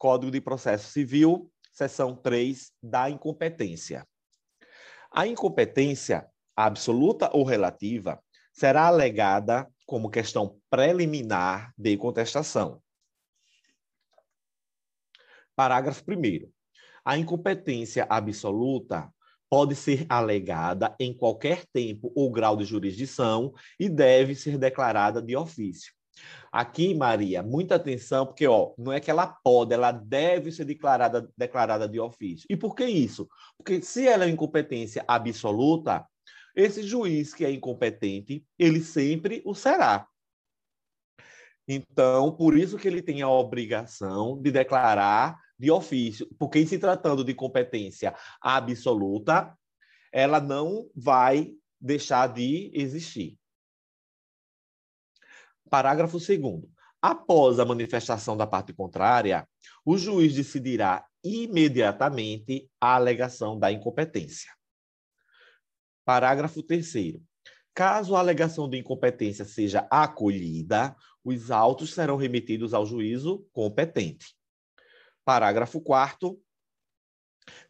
Código de Processo Civil, seção 3 da incompetência. A incompetência, absoluta ou relativa, será alegada como questão preliminar de contestação. Parágrafo 1. A incompetência absoluta pode ser alegada em qualquer tempo ou grau de jurisdição e deve ser declarada de ofício. Aqui, Maria, muita atenção, porque ó, não é que ela pode, ela deve ser declarada, declarada de ofício. E por que isso? Porque se ela é incompetência absoluta, esse juiz que é incompetente, ele sempre o será. Então, por isso que ele tem a obrigação de declarar de ofício, porque se tratando de competência absoluta, ela não vai deixar de existir. Parágrafo 2 Após a manifestação da parte contrária, o juiz decidirá imediatamente a alegação da incompetência. Parágrafo 3 Caso a alegação de incompetência seja acolhida, os autos serão remetidos ao juízo competente. Parágrafo 4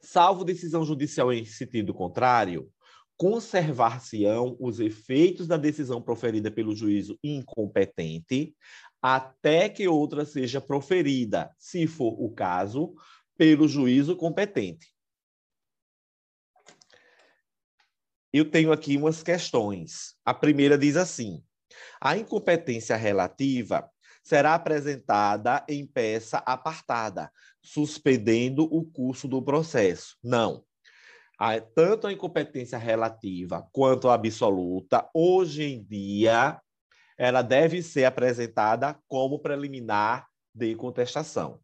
Salvo decisão judicial em sentido contrário, conservar-se-ão os efeitos da decisão proferida pelo juízo incompetente até que outra seja proferida, se for o caso, pelo juízo competente. eu tenho aqui umas questões. A primeira diz assim: a incompetência relativa será apresentada em peça apartada, suspendendo o curso do processo. Não. Tanto a incompetência relativa quanto a absoluta, hoje em dia, ela deve ser apresentada como preliminar de contestação.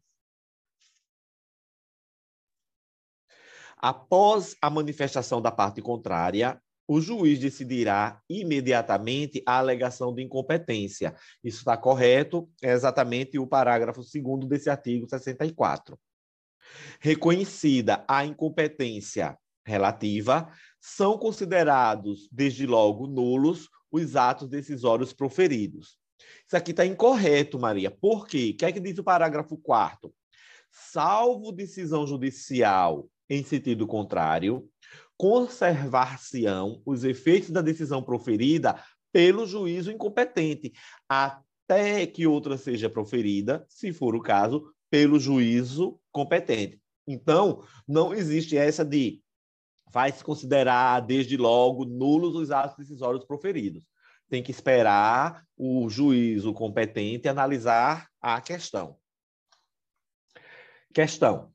Após a manifestação da parte contrária, o juiz decidirá imediatamente a alegação de incompetência. Isso está correto, é exatamente o parágrafo 2 desse artigo 64. Reconhecida a incompetência relativa, são considerados, desde logo, nulos os atos decisórios proferidos. Isso aqui está incorreto, Maria. Por quê? O que é que diz o parágrafo 4 Salvo decisão judicial em sentido contrário, conservar-se-ão os efeitos da decisão proferida pelo juízo incompetente, até que outra seja proferida, se for o caso, pelo juízo competente. Então, não existe essa de vai se considerar desde logo nulos os atos decisórios proferidos. Tem que esperar o juízo competente analisar a questão. Questão: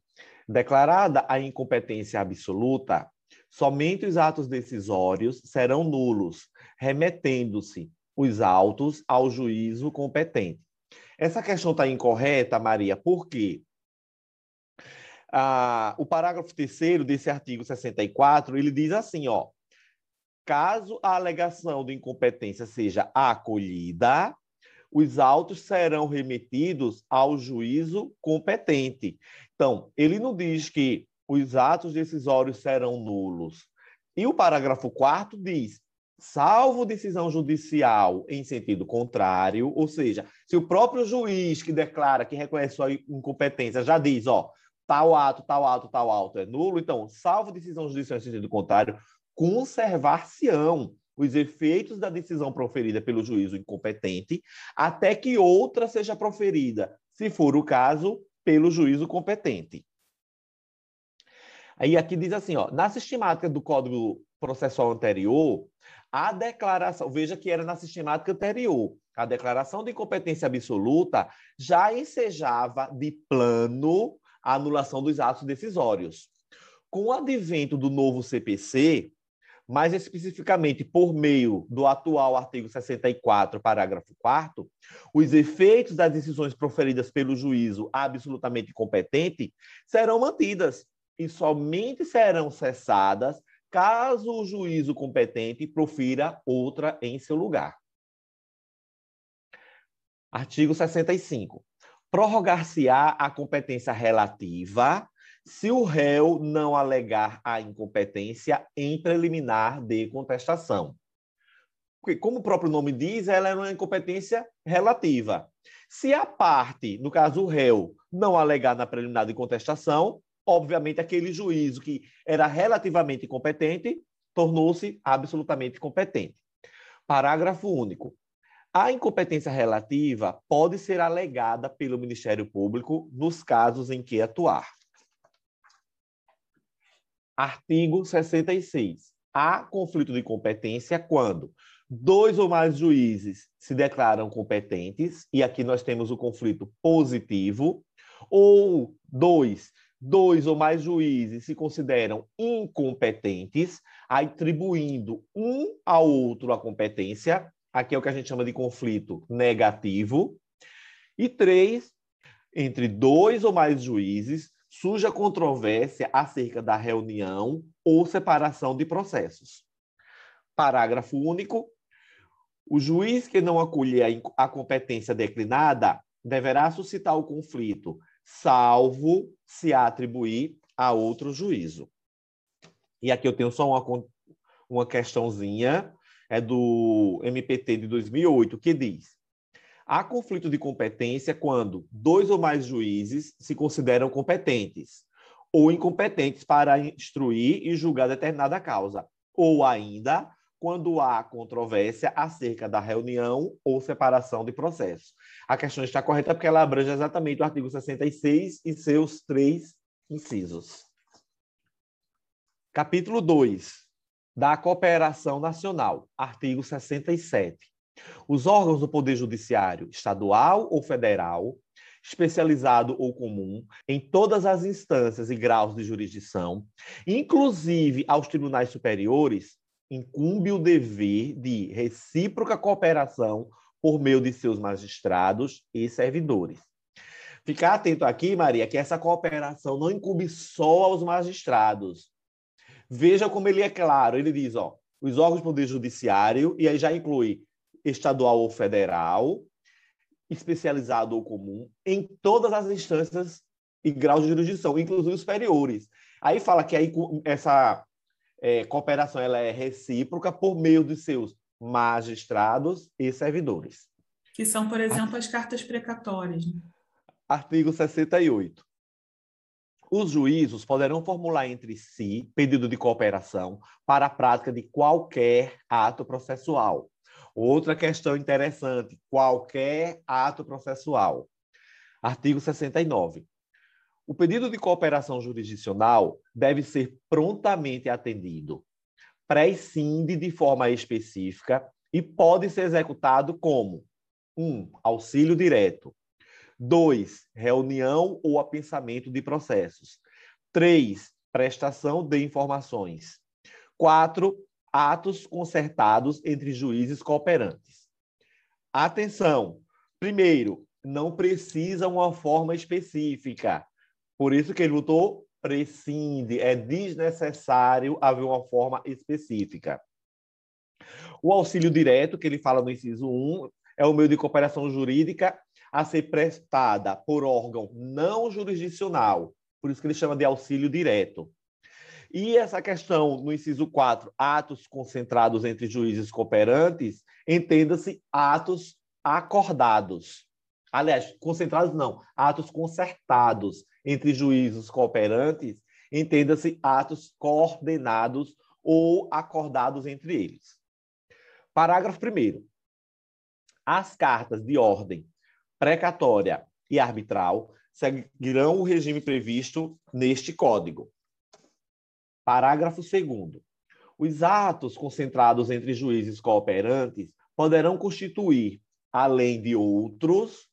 Declarada a incompetência absoluta, somente os atos decisórios serão nulos, remetendo-se os autos ao juízo competente. Essa questão está incorreta, Maria, por quê? Ah, o parágrafo terceiro desse artigo 64, ele diz assim, ó, caso a alegação de incompetência seja acolhida, os autos serão remetidos ao juízo competente. Então, ele não diz que os atos decisórios serão nulos. E o parágrafo 4 diz: salvo decisão judicial em sentido contrário, ou seja, se o próprio juiz que declara que reconhece sua incompetência já diz, ó, tal ato, tal ato, tal ato é nulo, então, salvo decisão judicial em sentido contrário, conservar-se-ão os efeitos da decisão proferida pelo juízo incompetente até que outra seja proferida, se for o caso, pelo juízo competente. Aí aqui diz assim, ó, na sistemática do Código Processual anterior, a declaração, veja que era na sistemática anterior, a declaração de incompetência absoluta já ensejava de plano a anulação dos atos decisórios. Com o advento do novo CPC, mais especificamente por meio do atual artigo 64, parágrafo 4 os efeitos das decisões proferidas pelo juízo absolutamente competente serão mantidas e somente serão cessadas caso o juízo competente profira outra em seu lugar. Artigo 65. Prorrogar-se-á a competência relativa se o réu não alegar a incompetência em preliminar de contestação. Porque, como o próprio nome diz, ela é uma incompetência relativa. Se a parte, no caso o réu, não alegar na preliminar de contestação, obviamente aquele juízo que era relativamente competente tornou-se absolutamente competente. Parágrafo único. A incompetência relativa pode ser alegada pelo Ministério Público nos casos em que atuar. Artigo 66. Há conflito de competência quando dois ou mais juízes se declaram competentes, e aqui nós temos o conflito positivo, ou dois, dois ou mais juízes se consideram incompetentes, atribuindo um ao outro a competência, aqui é o que a gente chama de conflito negativo, e três, entre dois ou mais juízes, surge a controvérsia acerca da reunião ou separação de processos. Parágrafo único. O juiz que não acolher a competência declinada deverá suscitar o conflito, salvo se atribuir a outro juízo. E aqui eu tenho só uma, uma questãozinha, é do MPT de 2008, que diz: há conflito de competência quando dois ou mais juízes se consideram competentes ou incompetentes para instruir e julgar determinada causa, ou ainda quando há controvérsia acerca da reunião ou separação de processos. A questão está correta porque ela abrange exatamente o artigo 66 e seus três incisos. Capítulo 2 da Cooperação Nacional, artigo 67. Os órgãos do Poder Judiciário, estadual ou federal, especializado ou comum, em todas as instâncias e graus de jurisdição, inclusive aos tribunais superiores, incumbe o dever de recíproca cooperação por meio de seus magistrados e servidores. Ficar atento aqui, Maria, que essa cooperação não incumbe só aos magistrados. Veja como ele é claro. Ele diz, ó, os órgãos do Poder Judiciário, e aí já inclui estadual ou federal, especializado ou comum, em todas as instâncias e graus de jurisdição, inclusive os superiores. Aí fala que aí essa é, cooperação ela é recíproca por meio de seus magistrados e servidores. Que são, por exemplo, as cartas precatórias. Né? Artigo 68. Os juízos poderão formular entre si pedido de cooperação para a prática de qualquer ato processual, Outra questão interessante: qualquer ato processual. Artigo 69. O pedido de cooperação jurisdicional deve ser prontamente atendido, prescinde de forma específica e pode ser executado como: 1. Um, auxílio direto. 2. Reunião ou apensamento de processos. 3. Prestação de informações. 4 atos concertados entre juízes cooperantes. Atenção! Primeiro, não precisa uma forma específica. Por isso que ele lutou prescinde, é desnecessário haver uma forma específica. O auxílio direto, que ele fala no inciso 1, é o meio de cooperação jurídica a ser prestada por órgão não jurisdicional, por isso que ele chama de auxílio direto. E essa questão, no inciso 4, atos concentrados entre juízes cooperantes, entenda-se atos acordados. Aliás, concentrados não, atos concertados entre juízes cooperantes, entenda-se atos coordenados ou acordados entre eles. Parágrafo 1. As cartas de ordem precatória e arbitral seguirão o regime previsto neste Código. Parágrafo 2. Os atos concentrados entre juízes cooperantes poderão constituir, além de outros,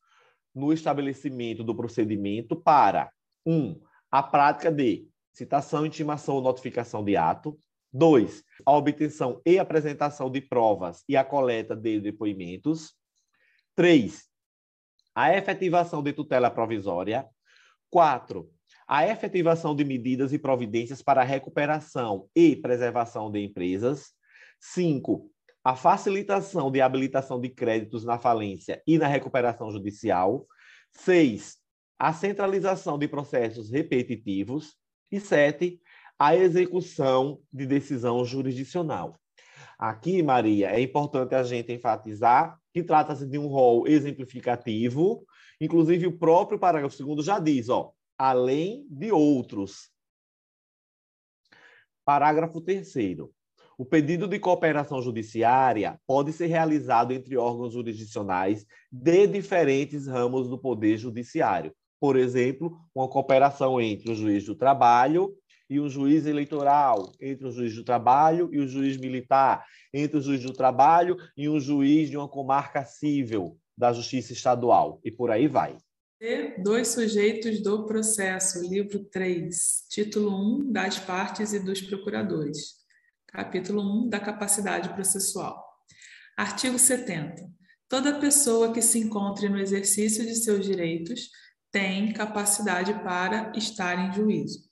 no estabelecimento do procedimento para 1. Um, a prática de citação, intimação ou notificação de ato. 2. A obtenção e apresentação de provas e a coleta de depoimentos. 3. A efetivação de tutela provisória. 4 a efetivação de medidas e providências para recuperação e preservação de empresas. Cinco, a facilitação de habilitação de créditos na falência e na recuperação judicial. Seis, a centralização de processos repetitivos. E sete, a execução de decisão jurisdicional. Aqui, Maria, é importante a gente enfatizar que trata-se de um rol exemplificativo Inclusive, o próprio parágrafo segundo já diz, ó, além de outros. Parágrafo terceiro. O pedido de cooperação judiciária pode ser realizado entre órgãos jurisdicionais de diferentes ramos do Poder Judiciário. Por exemplo, uma cooperação entre o juiz do trabalho e o juiz eleitoral, entre o juiz do trabalho e o juiz militar, entre o juiz do trabalho e um juiz de uma comarca civil da Justiça Estadual, e por aí vai. Dois sujeitos do processo, livro 3, título 1 das partes e dos procuradores. Capítulo 1 da capacidade processual. Artigo 70. Toda pessoa que se encontre no exercício de seus direitos tem capacidade para estar em juízo.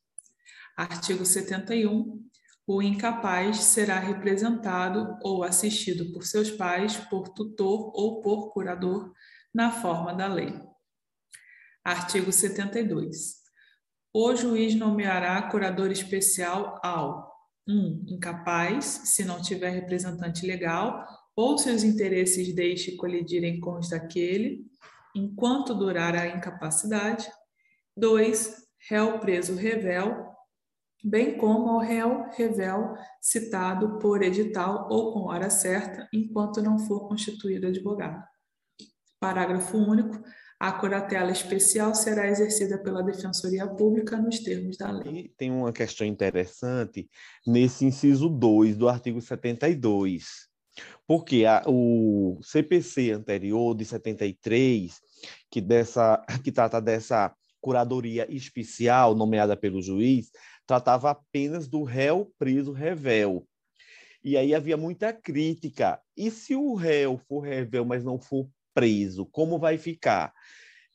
Artigo 71. O incapaz será representado ou assistido por seus pais, por tutor ou por curador, na forma da lei. Artigo 72. O juiz nomeará curador especial ao 1. Um, incapaz, se não tiver representante legal, ou se os interesses deixe colidirem com os daquele, enquanto durar a incapacidade. 2. Réu preso revel, bem como ao réu revel citado por edital ou com hora certa, enquanto não for constituído advogado. Parágrafo único. A curatela especial será exercida pela Defensoria Pública nos termos da lei. E tem uma questão interessante nesse inciso 2 do artigo 72. Porque a, o CPC anterior, de 73, que, dessa, que trata dessa curadoria especial nomeada pelo juiz, tratava apenas do réu preso revel. E aí havia muita crítica. E se o réu for revel, mas não for preso, como vai ficar?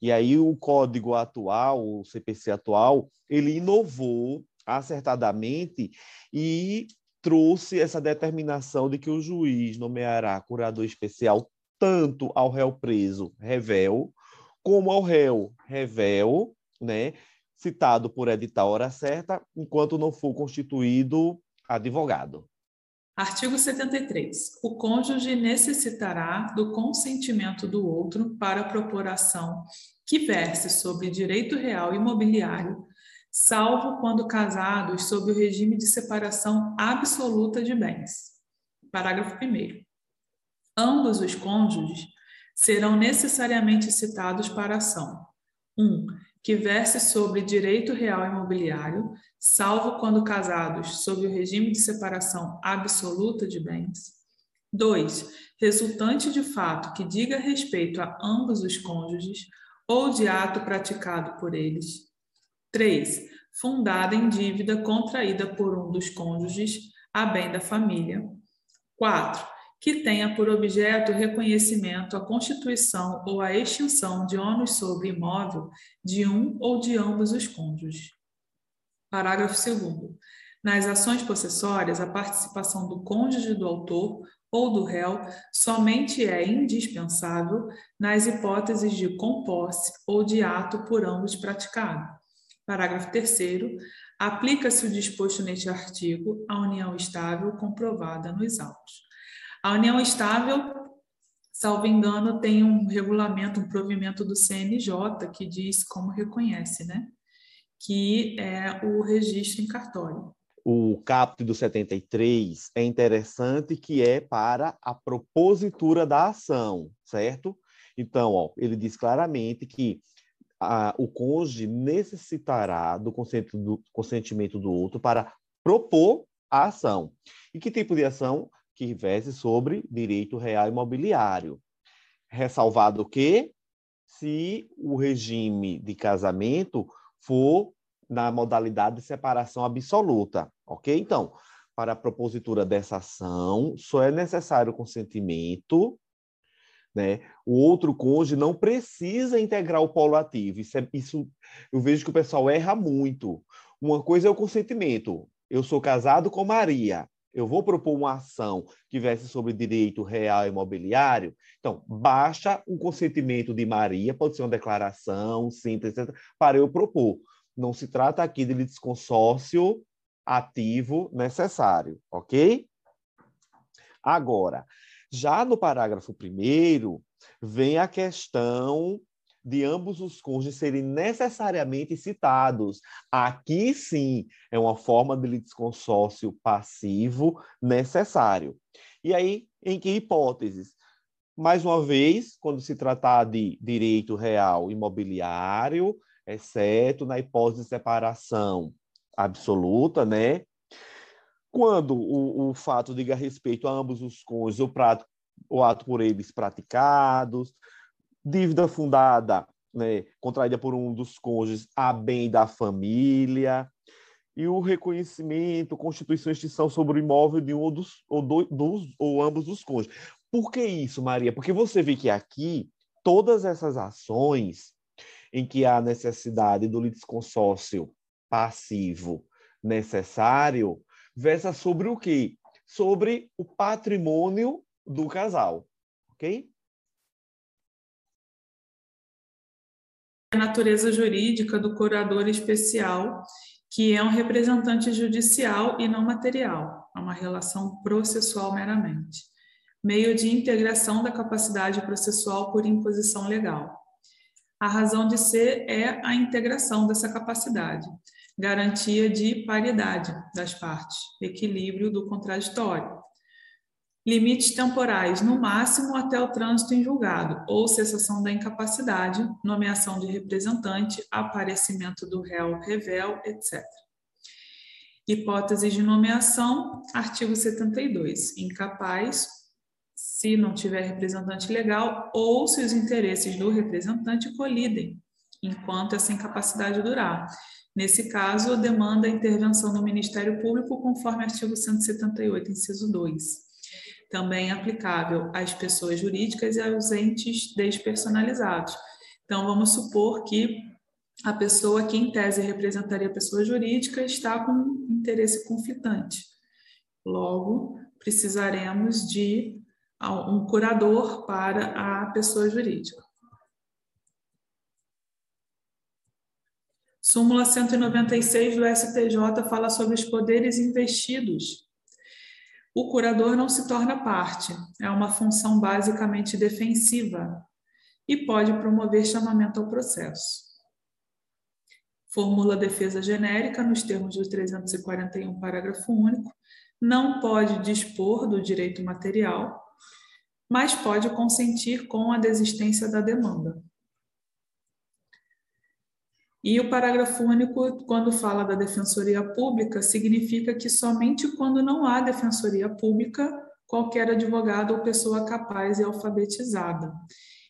E aí o código atual, o CPC atual, ele inovou acertadamente e trouxe essa determinação de que o juiz nomeará curador especial tanto ao réu preso revel, como ao réu revel, né, citado por edital hora certa, enquanto não for constituído advogado. Artigo 73. O cônjuge necessitará do consentimento do outro para propor que verse sobre direito real imobiliário, salvo quando casados sob o regime de separação absoluta de bens. Parágrafo 1. Ambos os cônjuges serão necessariamente citados para ação. 1. Um, que verse sobre direito real imobiliário, salvo quando casados sob o regime de separação absoluta de bens. 2. Resultante de fato que diga respeito a ambos os cônjuges ou de ato praticado por eles. 3. Fundada em dívida contraída por um dos cônjuges a bem da família. 4 que tenha por objeto o reconhecimento, a constituição ou a extinção de ônus sobre imóvel de um ou de ambos os cônjuges. Parágrafo 2. Nas ações possessórias, a participação do cônjuge do autor ou do réu somente é indispensável nas hipóteses de composse ou de ato por ambos praticado. Parágrafo 3. Aplica-se o disposto neste artigo à união estável comprovada nos autos. A união estável, salvo engano, tem um regulamento, um provimento do CNJ que diz como reconhece, né? Que é o registro em cartório. O caput do 73 é interessante que é para a propositura da ação, certo? Então, ó, ele diz claramente que o cônjuge necessitará do consentimento, do consentimento do outro para propor a ação. E que tipo de ação? Que verse sobre direito real imobiliário. Ressalvado que, se o regime de casamento for na modalidade de separação absoluta, ok? Então, para a propositura dessa ação, só é necessário consentimento, né? O outro cônjuge não precisa integrar o polo ativo. Isso, é, isso eu vejo que o pessoal erra muito. Uma coisa é o consentimento. Eu sou casado com Maria eu vou propor uma ação que verse sobre direito real imobiliário, então, basta um consentimento de Maria, pode ser uma declaração, simples, etc., para eu propor. Não se trata aqui de desconsórcio ativo necessário, ok? Agora, já no parágrafo primeiro, vem a questão de ambos os cônjuges serem necessariamente citados. Aqui sim é uma forma de litisconsórcio passivo necessário. E aí, em que hipóteses? Mais uma vez, quando se tratar de direito real imobiliário, exceto na hipótese de separação absoluta, né? Quando o, o fato diga respeito a ambos os cônjuges, o, prato, o ato por eles praticados, dívida fundada, né, contraída por um dos cônjuges a bem da família, e o reconhecimento, constituição e extinção sobre o imóvel de um ou, dos, ou, do, dos, ou ambos os cônjuges. Por que isso, Maria? Porque você vê que aqui todas essas ações em que há necessidade do litisconsórcio passivo necessário versa sobre o quê? Sobre o patrimônio do casal, ok? A natureza jurídica do curador especial, que é um representante judicial e não material, é uma relação processual meramente meio de integração da capacidade processual por imposição legal. A razão de ser é a integração dessa capacidade, garantia de paridade das partes, equilíbrio do contraditório. Limites temporais, no máximo até o trânsito em julgado, ou cessação da incapacidade, nomeação de representante, aparecimento do réu, revel, etc. Hipóteses de nomeação, artigo 72. Incapaz, se não tiver representante legal ou se os interesses do representante colidem enquanto essa incapacidade durar. Nesse caso, demanda a intervenção do Ministério Público conforme artigo 178, inciso 2. Também aplicável às pessoas jurídicas e aos entes despersonalizados. Então, vamos supor que a pessoa que, em tese, representaria a pessoa jurídica está com interesse conflitante. Logo, precisaremos de um curador para a pessoa jurídica. Súmula 196 do STJ fala sobre os poderes investidos. O curador não se torna parte, é uma função basicamente defensiva e pode promover chamamento ao processo. Formula defesa genérica nos termos do 341, parágrafo único, não pode dispor do direito material, mas pode consentir com a desistência da demanda. E o parágrafo único, quando fala da defensoria pública, significa que somente quando não há defensoria pública, qualquer advogado ou pessoa capaz é alfabetizada.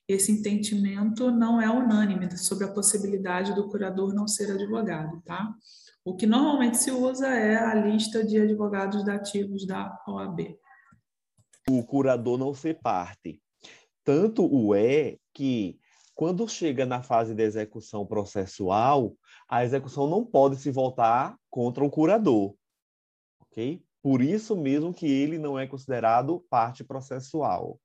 Esse entendimento não é unânime sobre a possibilidade do curador não ser advogado, tá? O que normalmente se usa é a lista de advogados dativos da OAB o curador não ser parte. Tanto o é que, quando chega na fase de execução processual, a execução não pode se voltar contra o curador. Ok? Por isso mesmo que ele não é considerado parte processual.